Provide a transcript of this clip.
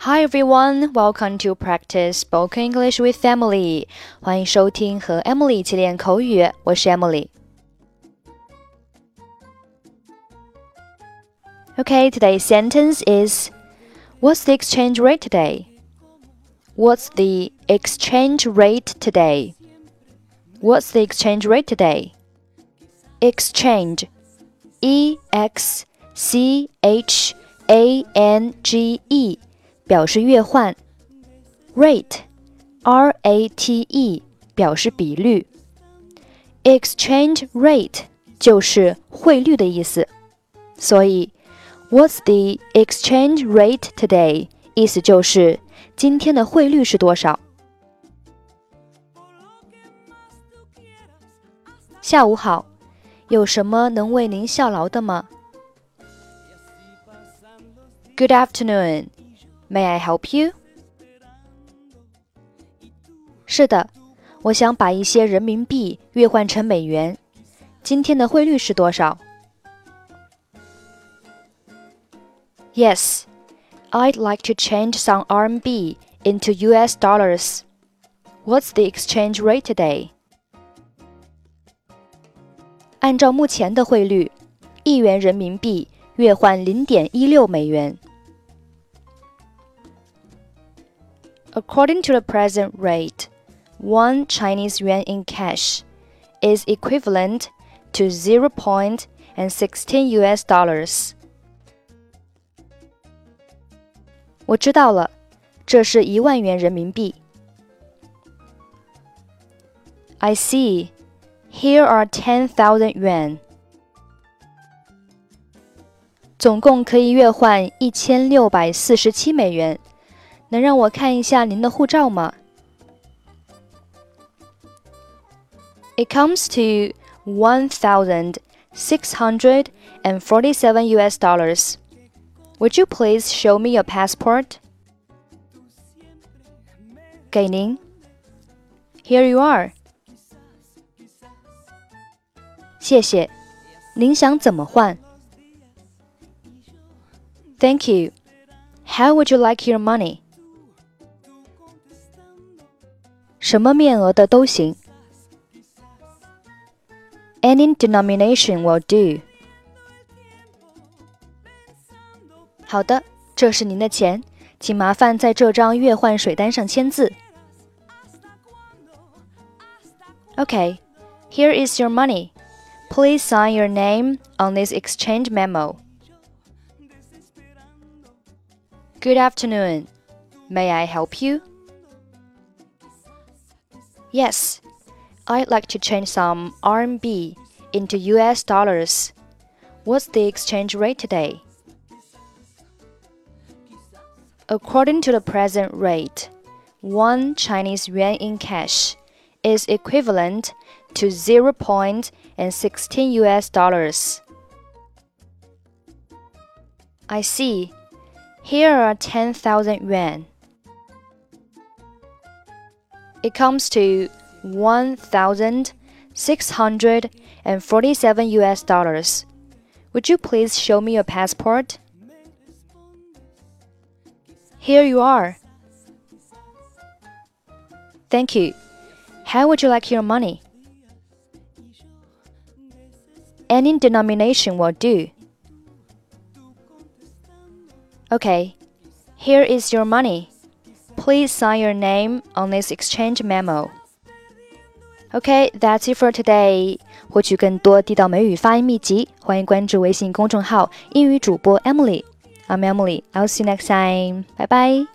Hi everyone, welcome to practice spoken English with Emily. 欢迎收听和 Emily 一起练口语，我是 Emily。Okay, today's sentence is What's the exchange rate today? What's the exchange rate today? What's the exchange rate today? Exchange E X C H A N G E 表示月换，rate，r a t e 表示比率，exchange rate 就是汇率的意思。所以，What's the exchange rate today？意思就是今天的汇率是多少。下午好，有什么能为您效劳的吗？Good afternoon. May I help you？是的，我想把一些人民币兑换成美元。今天的汇率是多少？Yes, I'd like to change some RMB into US dollars. What's the exchange rate today? 按照目前的汇率，一元人民币兑换零点一六美元。 According to the present rate, one Chinese yuan in cash is equivalent to 0.16 US dollars. 我知道了，这是一万元人民币。I see. Here are 10,000 yuan. 总共可以兑换一千六百四十七美元。 能让我看一下您的护照吗？It comes to one thousand six hundred and forty-seven U.S. dollars. Would you please show me your passport? 给您。Here you are. 谢谢。您想怎么换？Thank you. How would you like your money? 什么面额的都行。Any denomination will do。好的，这是您的钱，请麻烦在这张月换水单上签字。Okay, here is your money. Please sign your name on this exchange memo. Good afternoon. May I help you? Yes, I'd like to change some RMB into US dollars. What's the exchange rate today? According to the present rate, one Chinese yuan in cash is equivalent to 0.16 US dollars. I see. Here are 10,000 yuan it comes to 1,647 US dollars. Would you please show me your passport? Here you are. Thank you. How would you like your money? Any denomination will do. Okay, here is your money. Please sign your name on this exchange memo. Okay, that's it for today. 获取更多地道美语发音秘籍，欢迎关注微信公众号“英语主播 Emily”。I'm Emily. I'll see you next time. Bye bye.